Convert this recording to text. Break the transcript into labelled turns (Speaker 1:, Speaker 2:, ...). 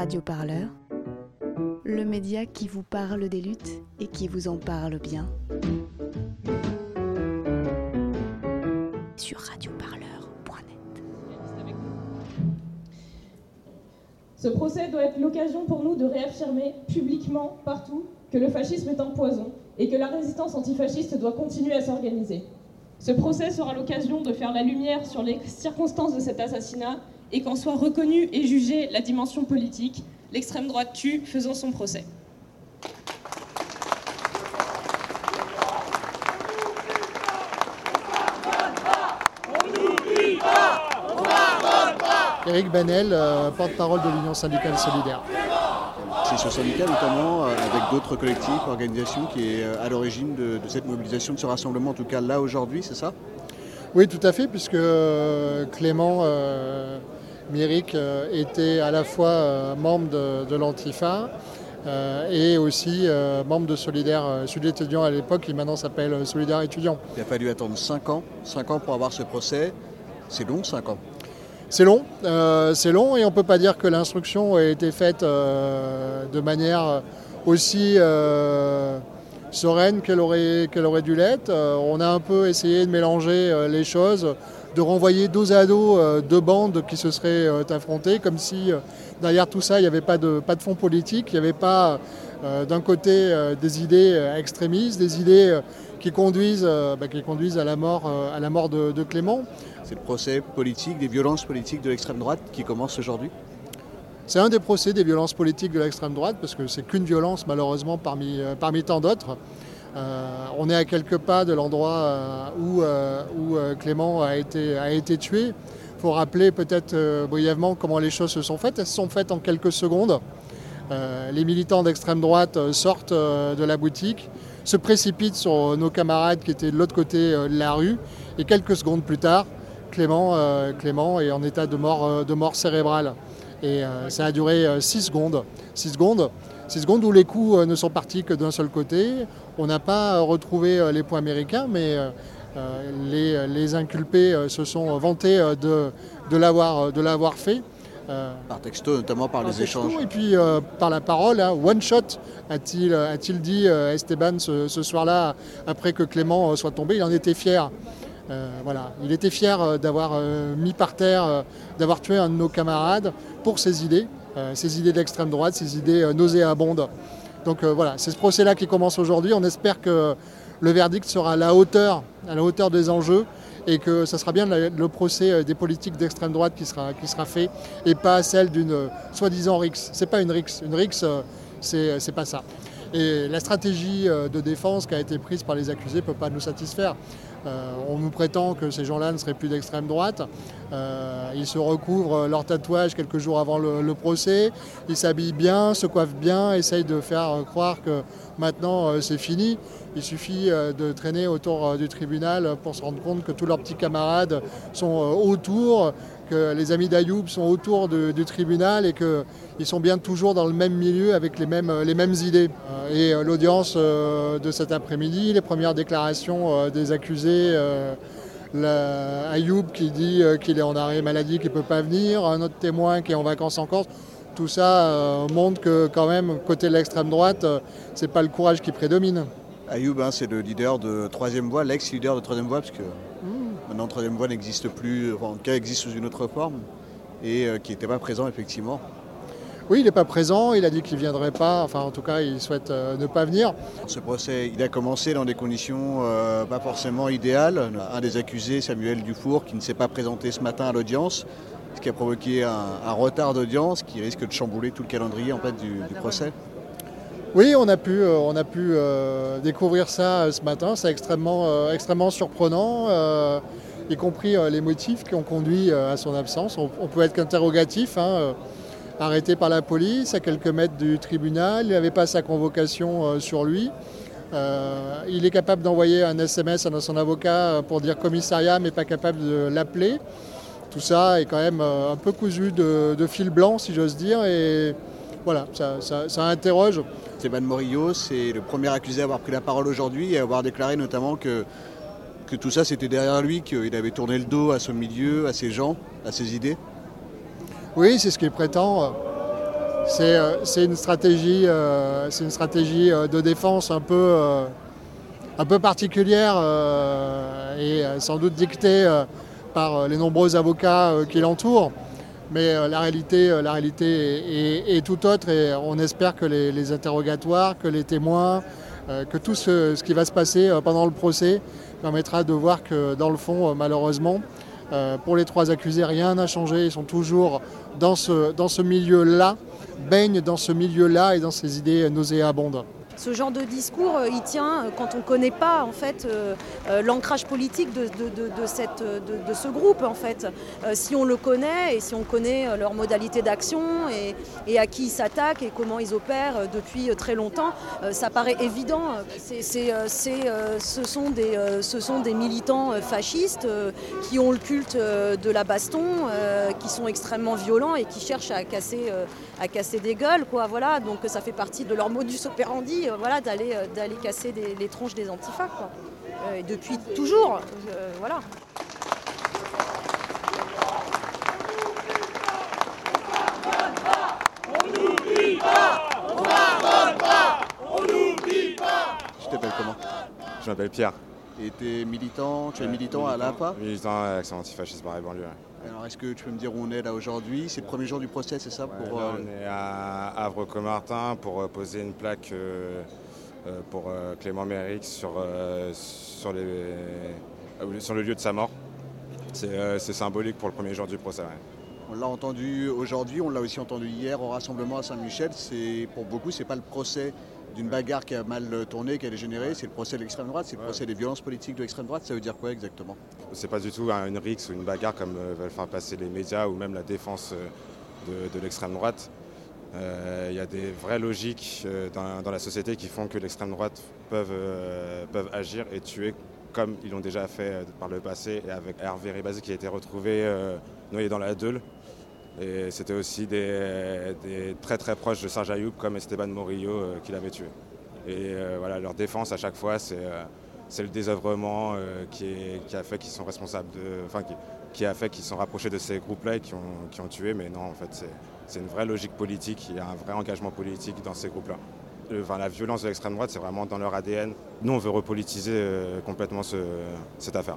Speaker 1: Radio Parleur, le média qui vous parle des luttes et qui vous en parle bien. Sur radioparleur.net.
Speaker 2: Ce procès doit être l'occasion pour nous de réaffirmer publiquement partout que le fascisme est un poison et que la résistance antifasciste doit continuer à s'organiser. Ce procès sera l'occasion de faire la lumière sur les circonstances de cet assassinat et qu'en soit reconnue et jugée la dimension politique. L'extrême droite tue, faisons son procès.
Speaker 3: Éric Benel, euh, porte-parole de l'Union syndicale solidaire.
Speaker 4: C'est ce syndicat notamment, euh, avec d'autres collectifs, organisations, qui est euh, à l'origine de, de cette mobilisation, de ce rassemblement, en tout cas là aujourd'hui, c'est ça?
Speaker 3: Oui, tout à fait, puisque euh, Clément Méric euh, était à la fois euh, membre de, de l'Antifa euh, et aussi membre de Solidaire Sud étudiant à l'époque, qui maintenant s'appelle Solidaire étudiant.
Speaker 4: Il a fallu attendre 5 ans, 5 ans pour avoir ce procès. C'est long, 5 ans.
Speaker 3: C'est long, euh, c'est long et on ne peut pas dire que l'instruction a été faite euh, de manière aussi euh, sereine qu'elle aurait, qu'elle aurait dû l'être. On a un peu essayé de mélanger les choses, de renvoyer dos à dos euh, deux bandes qui se seraient euh, affrontées, comme si euh, derrière tout ça il n'y avait pas de, pas de fond politique, il n'y avait pas d'un côté des idées extrémistes, des idées qui conduisent, bah, qui conduisent à la mort, à la mort de, de Clément.
Speaker 4: C'est le procès politique, des violences politiques de l'extrême droite qui commence aujourd'hui?
Speaker 3: C'est un des procès des violences politiques de l'extrême droite, parce que c'est qu'une violence malheureusement parmi, parmi tant d'autres. Euh, on est à quelques pas de l'endroit euh, où, euh, Clément a été, tué. Il faut rappeler peut-être brièvement comment les choses se sont faites. Elles se sont faites en quelques secondes. Les militants d'extrême droite sortent de la boutique, se précipitent sur nos camarades qui étaient de l'autre côté de la rue, et quelques secondes plus tard, Clément, est en état de mort cérébrale. Et euh, ça a duré 6 secondes. 6 secondes, six secondes où les coups euh, ne sont partis que d'un seul côté. On n'a pas euh, retrouvé euh, les points américains, mais euh, euh, les, les inculpés euh, se sont vantés euh, de, de l'avoir euh, fait. Euh,
Speaker 4: Par texto, notamment par les
Speaker 3: texto,
Speaker 4: échanges.
Speaker 3: Et puis euh, par la parole, hein, one shot, a-t-il a-t-il dit euh, Esteban ce, ce soir-là, après que Clément euh, soit tombé, il en était fier. Euh, il était fier euh, d'avoir euh, mis par terre, d'avoir tué un de nos camarades pour ses idées, ses idées d'extrême droite, ses idées nauséabondes. Donc voilà, c'est ce procès-là qui commence aujourd'hui. On espère que le verdict sera à la hauteur, à la hauteur des enjeux et que ça sera bien le, procès des politiques d'extrême droite qui sera, fait et pas celle d'une soi-disant RIX. C'est pas une RIX. Une RIX, c'est pas ça. Et la stratégie de défense qui a été prise par les accusés ne peut pas nous satisfaire. Euh, on nous prétend que ces gens-là ne seraient plus d'extrême droite. Euh, ils se recouvrent leur tatouage quelques jours avant le, procès. Ils s'habillent bien, se coiffent bien, essayent de faire croire que maintenant euh, c'est fini. Il suffit de traîner autour du tribunal pour se rendre compte que tous leurs petits camarades sont autour, que les amis d'Ayoub sont autour du tribunal et qu'ils sont bien toujours dans le même milieu avec les mêmes, idées. Et l'audience de cet après-midi, les premières déclarations des accusés, euh, la- Ayoub qui dit euh, qu'il est en arrêt maladie, qu'il ne peut pas venir, un autre témoin qui est en vacances en Corse, tout ça euh, montre que quand même, côté de l'extrême droite, c'est pas le courage qui prédomine.
Speaker 4: Ayoub, hein, c'est le leader de Troisième Voie, l'ex-leader de Troisième Voie, parce que maintenant Troisième Voie n'existe plus, enfin, en tout cas existe sous une autre forme, et euh, qui n'était pas présent effectivement.
Speaker 3: Oui, il n'est pas présent, il a dit qu'il ne viendrait pas, enfin en tout cas il souhaite euh, ne pas venir.
Speaker 4: Ce procès, il a commencé dans des conditions euh, pas forcément idéales. Un des accusés, Samuel Dufour, qui ne s'est pas présenté ce matin à l'audience, ce qui a provoqué un, un retard d'audience qui risque de chambouler tout le calendrier en fait, du, du procès.
Speaker 3: Oui, on a pu, euh, on a pu euh, découvrir ça ce matin, c'est extrêmement, extrêmement surprenant, y compris les motifs qui ont conduit à son absence. On, peut être qu'interrogatif, hein, arrêté par la police à quelques mètres du tribunal, il n'avait pas sa convocation euh, sur lui. Euh, il est capable d'envoyer un SMS à son avocat euh, pour dire commissariat, mais pas capable de l'appeler. Tout ça est quand même un peu cousu de, fil blanc, si j'ose dire, et voilà, ça, interroge.
Speaker 4: Stéban Morillo, c'est le premier accusé à avoir pris la parole aujourd'hui et à avoir déclaré notamment que, que tout ça c'était derrière lui, qu'il avait tourné le dos à son milieu, à ses gens, à ses idées.
Speaker 3: Oui, c'est ce qu'il prétend. c'est une stratégie, c'est une stratégie de défense un peu, un peu particulière et sans doute dictée par les nombreux avocats qui l'entourent. Mais la réalité, la réalité est, tout autre et on espère que les, interrogatoires, que les témoins, que tout ce, qui va se passer pendant le procès permettra de voir que dans le fond, malheureusement, pour les trois accusés, rien n'a changé. Ils sont toujours dans ce, dans ce milieu-là, baignent dans ce milieu-là et dans ces idées nauséabondes
Speaker 5: ce genre de discours, euh, il tient euh, quand on ne connaît pas en fait euh, l'ancrage politique de, cette, de, ce groupe en fait. si on le connaît et si on connaît leurs modalités d'action et, à qui ils s'attaquent et comment ils opèrent depuis très longtemps, ça paraît évident. ce, sont des, ce sont des militants fascistes qui ont le culte de la baston, qui sont extrêmement violents et qui cherchent à casser, à casser des gueules. Quoi, voilà. Donc ça fait partie de leur modus operandi euh, voilà, d'aller, euh, d'aller casser les tronches des antifas. Euh, et depuis toujours, voilà.
Speaker 4: Je t'appelle comment?
Speaker 6: Je m'appelle Pierre.
Speaker 4: Et tu es militant, tu es militant, à l'APA
Speaker 6: Militant à l'action antifasciste par banlieue.
Speaker 4: Alors est-ce que tu peux me dire où on est là aujourd'hui? C'est le premier jour du procès, c'est ça
Speaker 6: pour, On est à Havre-Comartin pour poser une plaque euh, pour euh, Clément Mérix sur, euh, sur, les, sur le lieu de sa mort. C'est symbolique pour le premier jour du procès.
Speaker 4: On l'a entendu aujourd'hui, on l'a aussi entendu hier au rassemblement à Saint-Michel. Pour beaucoup, ce n'est pas le procès d'une bagarre qui a mal tourné, qui a dégénéré, c'est le procès de l'extrême droite, c'est le procès des violences politiques de l'extrême droite. Ça veut dire quoi exactement?
Speaker 6: C'est pas du tout une rixe ou une bagarre comme veulent faire passer les médias ou même la défense de l'extrême droite. Euh, il y a des vraies logiques euh, dans, la société qui font que l'extrême droite peuvent, euh, peuvent agir et tuer comme ils l'ont déjà fait par le passé et avec Hervé Ribasi qui a été retrouvé noyé dans la Deule. Et c'était aussi des, très très proches de Serge Ayoub comme Esteban Morillo qui l'avait tué. Et voilà, leur défense à chaque fois, c'est le désœuvrement qui, a fait qu'ils sont responsables qui, a fait qu'ils sont rapprochés de ces groupes-là et qui ont, tué, mais non, en fait, c'est une vraie logique politique, il y a un vrai engagement politique dans ces groupes-là. Enfin, la violence de l'extrême droite, c'est vraiment dans leur ADN. Nous, on veut repolitiser euh, complètement cette affaire.